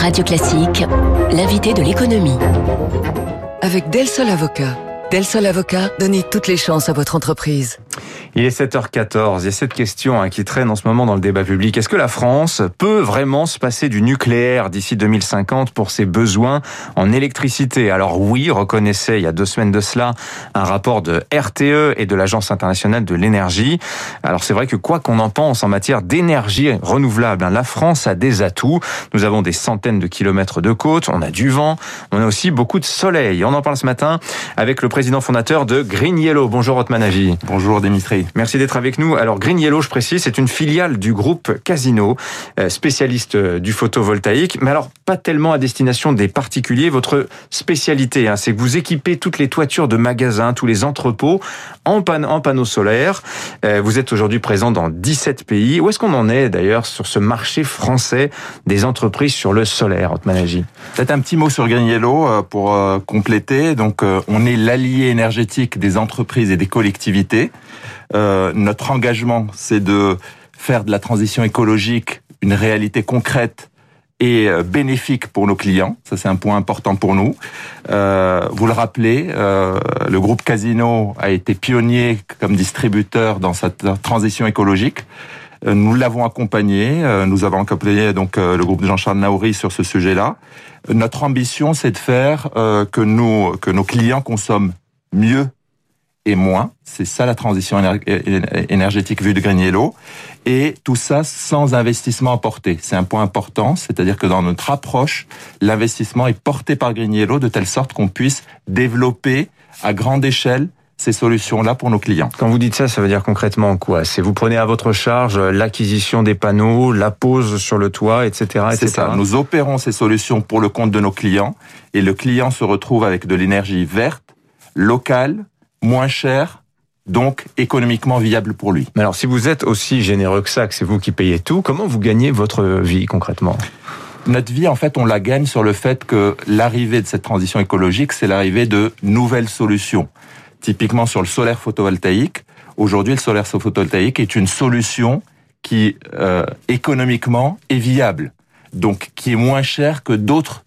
Radio Classique, l'invité de l'économie. Avec Del Sol Avocat. Del Sol Avocat, donnez toutes les chances à votre entreprise. Il est 7h14. Il y a cette question hein, qui traîne en ce moment dans le débat public. Est-ce que la France peut vraiment se passer du nucléaire d'ici 2050 pour ses besoins en électricité? Alors oui, reconnaissait il y a deux semaines de cela un rapport de RTE et de l'Agence internationale de l'énergie. Alors c'est vrai que quoi qu'on en pense en matière d'énergie renouvelable, hein, la France a des atouts. Nous avons des centaines de kilomètres de côte, on a du vent, on a aussi beaucoup de soleil. On en parle ce matin avec le président fondateur de Green Yellow. Bonjour Otman Bonjour Dimitri. Merci d'être avec nous. Alors Green Yellow, je précise, c'est une filiale du groupe Casino, euh, spécialiste euh, du photovoltaïque, mais alors pas tellement à destination des particuliers. Votre spécialité, hein, c'est que vous équipez toutes les toitures de magasins, tous les entrepôts en, panneaux solaires. Euh, vous êtes aujourd'hui présent dans 17 pays. Où est-ce qu'on en est d'ailleurs sur ce marché français des entreprises sur le solaire, Otmanagie Peut-être un petit mot sur Green Yellow pour compléter. Donc on est l'allié énergétique des entreprises et des collectivités. Euh, notre engagement, c'est de faire de la transition écologique une réalité concrète et euh, bénéfique pour nos clients. Ça, c'est un point important pour nous. Euh, vous le rappelez, euh, le groupe Casino a été pionnier comme distributeur dans cette transition écologique. Euh, nous l'avons accompagné. Nous avons accompagné donc le groupe de Jean-Charles Naouri sur ce sujet-là. Notre ambition, c'est de faire que nous que nos clients consomment mieux et moins. C'est ça la transition énergétique vue de Green Yellow. Et tout ça sans investissement apporté. C'est un point important, c'est-à-dire que dans notre approche, l'investissement est porté par Green Yellow de telle sorte qu'on puisse développer à grande échelle ces solutions-là pour nos clients. Quand vous dites ça, ça veut dire concrètement quoi? C'est vous prenez à votre charge l'acquisition des panneaux, la pose sur le toit, etc. C'est ça. Nous opérons ces solutions pour le compte de nos clients et le client se retrouve avec de l'énergie verte, locale, moins cher, donc économiquement viable pour lui. Mais alors, si vous êtes aussi généreux que ça, que c'est vous qui payez tout, comment vous gagnez votre vie concrètement? Notre vie, en fait, on la gagne sur le fait que l'arrivée de cette transition écologique, c'est l'arrivée de nouvelles solutions. Typiquement sur le solaire photovoltaïque. Aujourd'hui, le solaire photovoltaïque est une solution qui, euh, économiquement, est viable. Donc, qui est moins cher que d'autres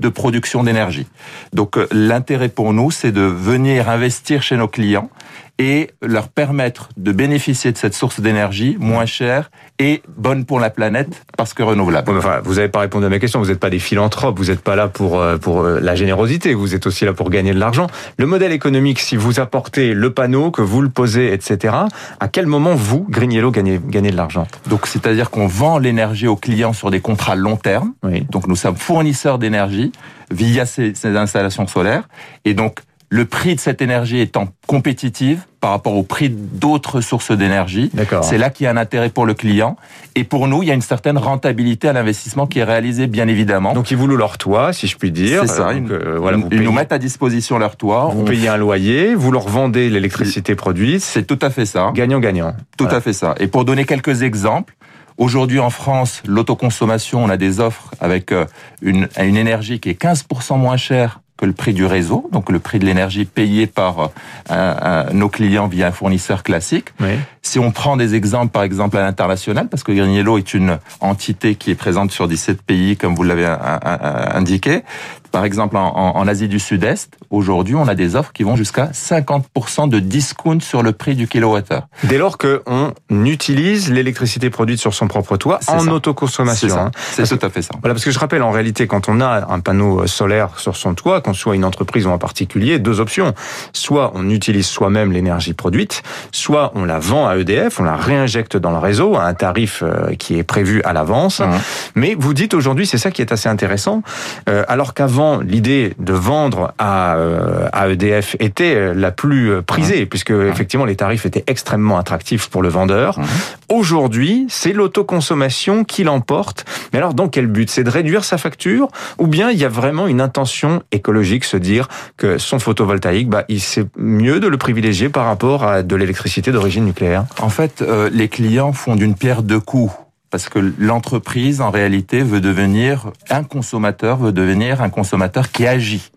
de production d'énergie. Donc euh, l'intérêt pour nous, c'est de venir investir chez nos clients et leur permettre de bénéficier de cette source d'énergie moins chère et bonne pour la planète parce que renouvelable. enfin, vous n'avez pas répondu à ma question. Vous n'êtes pas des philanthropes. Vous n'êtes pas là pour euh, pour euh, la générosité. Vous êtes aussi là pour gagner de l'argent. Le modèle économique, si vous apportez le panneau, que vous le posez, etc. À quel moment vous, Green Yellow, gagnez gagnez de l'argent? Donc c'est-à-dire qu'on vend l'énergie aux clients sur des contrats long terme. Oui. Donc nous sommes fournisseurs d'énergie via ces, ces installations solaires et donc le prix de cette énergie étant compétitive par rapport au prix d'autres sources d'énergie, c'est là qu'il y a un intérêt pour le client. Et pour nous, il y a une certaine rentabilité à l'investissement qui est réalisé, bien évidemment. Donc ils vous louent leur toit, si je puis dire. C'est ça. Euh, voilà, ils nous mettent à disposition leur toit. Vous payez un loyer, vous leur vendez l'électricité produite. C'est tout à fait ça. Gagnant-gagnant. Tout à fait ça. Et pour donner quelques exemples, Aujourd'hui en France, l'autoconsommation, on a des offres avec euh, une, une énergie qui est 15% moins chère que le prix du réseau, donc le prix de l'énergie payé par euh, nos clients via un fournisseur classique. Si on prend des exemples, par exemple à l'international, parce que Green Yellow est une entité qui est présente sur 17 pays, comme vous l'avez indiqué, par exemple, en, Asie du Sud-Est, aujourd'hui, on a des offres qui vont jusqu'à 50% de discount sur le prix du kilowattheure. Dès lors qu'on utilise l'électricité produite sur son propre toit en autoconsommation. C'est tout à fait ça. Voilà, parce que je rappelle, en réalité, quand on a un panneau solaire sur son toit, qu'on soit une entreprise ou un particulier, deux options. Soit on utilise soi-même l'énergie produite, soit on la vend à EDF, on la réinjecte dans le réseau à un tarif euh, qui est prévu à l'avance. Mmh. Mais vous dites aujourd'hui, c'est ça qui est assez intéressant, euh, alors qu'avant, l'idée de vendre à, euh, à EDF était euh, la plus euh, prisée, puisque effectivement les tarifs étaient extrêmement attractifs pour le vendeur. Aujourd'hui, c'est l'autoconsommation qui l'emporte. Mais alors, dans quel but? C'est de réduire sa facture Ou bien il y a vraiment une intention écologique, se dire que son photovoltaïque, bah, c'est mieux de le privilégier par rapport à de l'électricité d'origine nucléaire? En fait, les clients font d'une pierre deux coups parce que l'entreprise, en réalité, veut devenir un consommateur, veut devenir un consommateur qui agit.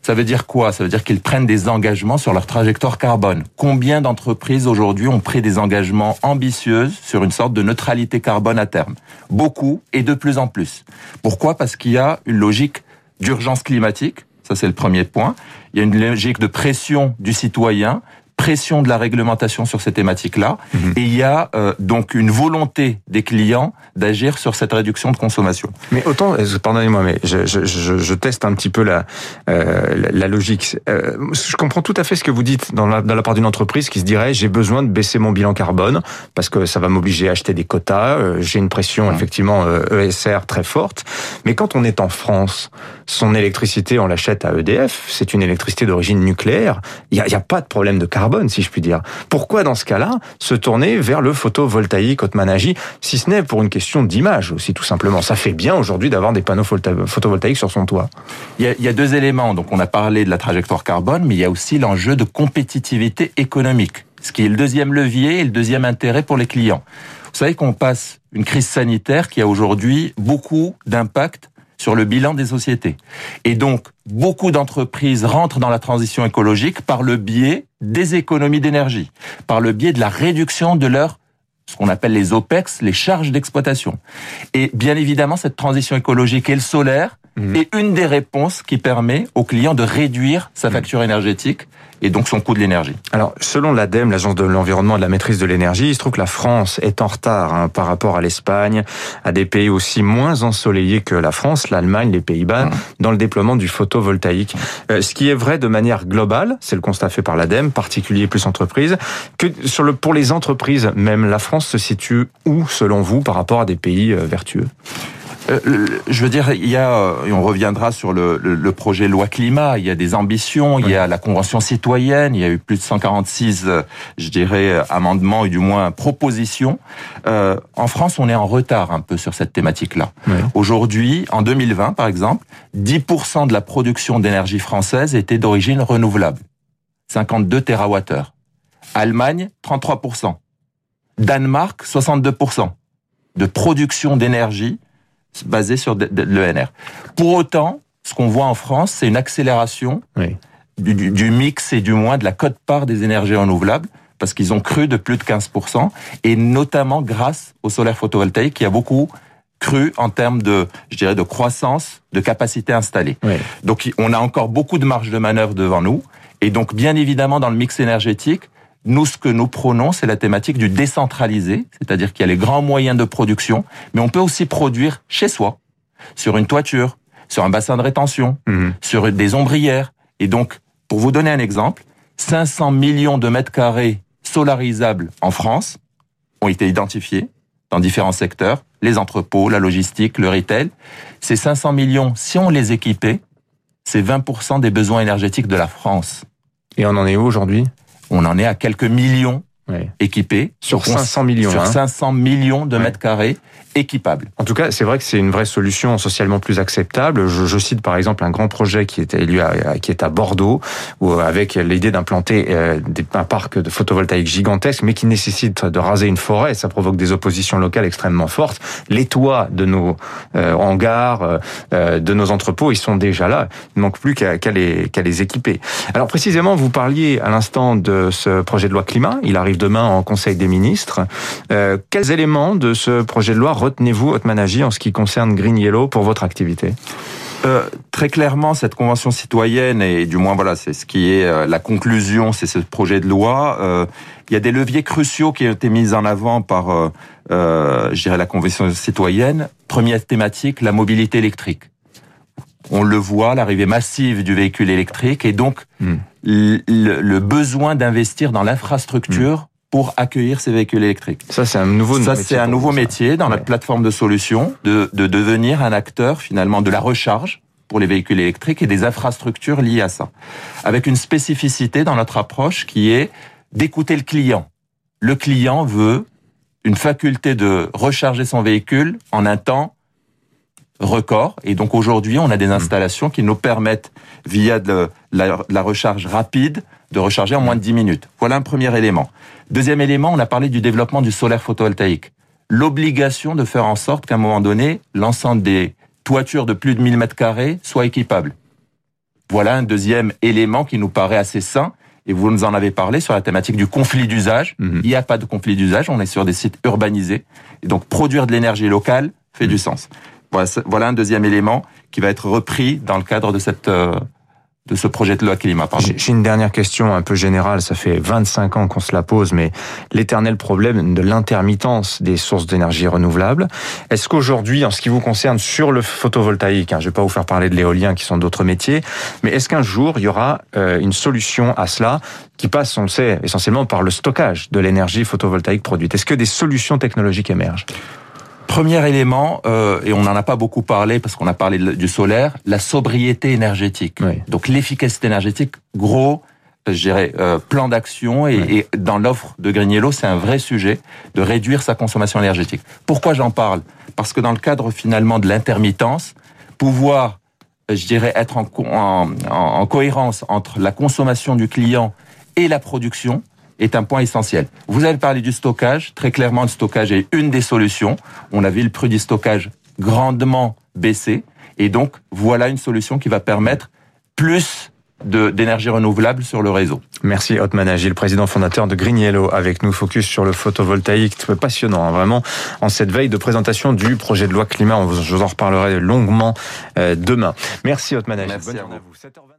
Ça veut dire quoi? Ça veut dire qu'ils prennent des engagements sur leur trajectoire carbone. Combien d'entreprises aujourd'hui ont pris des engagements ambitieux sur une sorte de neutralité carbone à terme? Beaucoup et de plus en plus. Pourquoi? Parce qu'il y a une logique d'urgence climatique. Ça, c'est le premier point. Il y a une logique de pression du citoyen pression de la réglementation sur ces thématiques-là, mhm. et il y a euh, donc une volonté des clients d'agir sur cette réduction de consommation. Mais autant, euh, pardonnez-moi, mais je, je, je, je, teste un petit peu la, euh, la, logique. Euh, je comprends tout à fait ce que vous dites dans la, dans la part d'une entreprise qui se dirait j'ai besoin de baisser mon bilan carbone parce que ça va m'obliger à acheter des quotas, j'ai une pression effectivement ESR très forte, mais quand on est en France, son électricité on l'achète à EDF, c'est une électricité d'origine nucléaire, il n'y a, y a pas de problème de carbone carbone, si je puis dire. Pourquoi, dans ce cas-là, se tourner vers le photovoltaïque haute managie, si ce n'est pour une question d'image aussi, tout simplement? Ça fait bien aujourd'hui d'avoir des panneaux photovoltaïques sur son toit. Il y, a, il y, a, deux éléments. Donc, on a parlé de la trajectoire carbone, mais il y a aussi l'enjeu de compétitivité économique, ce qui est le deuxième levier et le deuxième intérêt pour les clients. Vous savez qu'on passe une crise sanitaire qui a aujourd'hui beaucoup d'impact sur le bilan des sociétés. Et donc, beaucoup d'entreprises rentrent dans la transition écologique par le biais des économies d'énergie, par le biais de la réduction de leur ce qu'on appelle les OPEX, les charges d'exploitation. Et bien évidemment, cette transition écologique et le solaire mmh. est une des réponses qui permet aux clients de réduire sa mmh. facture énergétique et donc son coût de l'énergie. Alors, selon l'ADEME, l'Agence de l'environnement et de la maîtrise de l'énergie, il se trouve que la France est en retard hein, par rapport à l'Espagne, à des pays aussi moins ensoleillés que la France, l'Allemagne, les Pays-Bas, mmh. dans le déploiement du photovoltaïque. Euh, ce qui est vrai de manière globale, c'est le constat fait par l'ADEME, particulier plus entreprise, que sur le, pour les entreprises, même la France se situe où, selon vous, par rapport à des pays euh, vertueux? Euh, je veux dire, il y a, et on reviendra sur le, le, projet loi climat, il y a des ambitions, il y a la convention citoyenne, il y a eu plus de 146, euh, je dirais, amendements, ou du moins propositions. Euh, en France, on est en retard un peu sur cette thématique-là. Aujourd'hui, en 2020, par exemple, 10% de la production d'énergie française était d'origine renouvelable. 52 TWh. Allemagne, 33%. Danemark, 62% de production d'énergie basé sur l'ENR. Pour autant, ce qu'on voit en France, c'est une accélération du, du, mix et du moins de la cote-part des énergies renouvelables parce qu'ils ont cru de plus de 15%, et notamment grâce au solaire photovoltaïque qui a beaucoup cru en termes de, je dirais, de croissance, de capacité installée. Donc on a encore beaucoup de marge de manœuvre devant nous, et donc bien évidemment dans le mix énergétique, nous, ce que nous prônons, c'est la thématique du décentralisé, c'est-à-dire qu'il y a les grands moyens de production, mais on peut aussi produire chez soi, sur une toiture, sur un bassin de rétention, mhm. sur des ombrières. Et donc, pour vous donner un exemple, 500 millions de mètres carrés solarisables en France ont été identifiés dans différents secteurs, les entrepôts, la logistique, le retail. Ces 500 millions, si on les équipait, c'est 20% des besoins énergétiques de la France. Et on en est où aujourd'hui? On en est à quelques millions équipés. Sur 500 millions. Sur 500 hein. millions de mètres carrés équipable. En tout cas, c'est vrai que c'est une vraie solution socialement plus acceptable. Je, je, cite par exemple un grand projet qui est élu à, qui est à Bordeaux, où avec l'idée d'implanter euh, un parc de photovoltaïque gigantesque, mais qui nécessite de raser une forêt. Ça provoque des oppositions locales extrêmement fortes. Les toits de nos euh, hangars, euh, de nos entrepôts, ils sont déjà là. Il ne manque plus qu'à les, qu'à les équiper. Alors précisément, vous parliez à l'instant de ce projet de loi climat. Il arrive demain en Conseil des ministres. Euh, quels éléments de ce projet de loi retenez-vous, Otmanagie, en ce qui concerne Green Yellow pour votre activité euh, très clairement, cette convention citoyenne et du moins voilà, c'est ce qui est euh, la conclusion, c'est ce projet de loi. Euh, il y a des leviers cruciaux qui ont été mis en avant par, je dirais, la convention citoyenne. Première thématique, la mobilité électrique. On le voit, l'arrivée massive du véhicule électrique et donc hmm. le, le, besoin d'investir dans l'infrastructure. Hmm pour accueillir ces véhicules électriques. Ça, c'est un nouveau Ça, c'est un nouveau métier dans notre plateforme de solutions, de, de devenir un acteur finalement de la recharge pour les véhicules électriques et des infrastructures liées à ça. Avec une spécificité dans notre approche qui est d'écouter le client. Le client veut une faculté de recharger son véhicule en un temps record. Et donc aujourd'hui, on a des mmh. installations qui nous permettent, via de la, la recharge rapide, de recharger en moins de 10 minutes. Voilà un premier élément. Deuxième élément, on a parlé du développement du solaire photovoltaïque. L'obligation de faire en sorte qu'à un moment donné, l'ensemble des toitures de plus de 1000 mètres carrés soient équipables. Voilà un deuxième élément qui nous paraît assez sain. Et vous nous en avez parlé sur la thématique du conflit d'usage. Mhm. Il n'y a pas de conflit d'usage, on est sur des sites urbanisés. Et donc produire de l'énergie locale fait du sens. Voilà, un deuxième élément qui va être repris dans le cadre de cette euh, de ce projet de loi climat. J'ai une dernière question un peu générale. Ça fait 25 ans qu'on se la pose, mais l'éternel problème de l'intermittence des sources d'énergie renouvelables. Est-ce qu'aujourd'hui, en ce qui vous concerne sur le photovoltaïque, hein, je ne vais pas vous faire parler de l'éolien qui sont d'autres métiers, mais est-ce qu'un jour il y aura euh, une solution à cela qui passe, on le sait, essentiellement par le stockage de l'énergie photovoltaïque produite? Est-ce que des solutions technologiques émergent? Premier élément, euh, et on n'en a pas beaucoup parlé parce qu'on a parlé du solaire, la sobriété énergétique. Oui. Donc l'efficacité énergétique, gros, euh, je dirais, euh, plan d'action et, Oui. et dans l'offre de Green Yellow, c'est un vrai sujet de réduire sa consommation énergétique. Pourquoi j'en parle? Parce que dans le cadre finalement de l'intermittence, pouvoir, euh, je dirais, être en, en- en cohérence entre la consommation du client et la production est un point essentiel. Vous avez parlé du stockage. Très clairement, le stockage est une des solutions. On a vu le prix du stockage grandement baisser. Et donc, voilà une solution qui va permettre plus d'énergie renouvelable sur le réseau. Merci Otman Agil, président fondateur de Green Yellow, avec nous. Focus sur le photovoltaïque, passionnant, hein, vraiment, en cette veille de présentation du projet de loi climat. Je vous en reparlerai longuement euh, demain. Merci Otman Agil. Merci Bonne à journée vous. à vous. 7h20.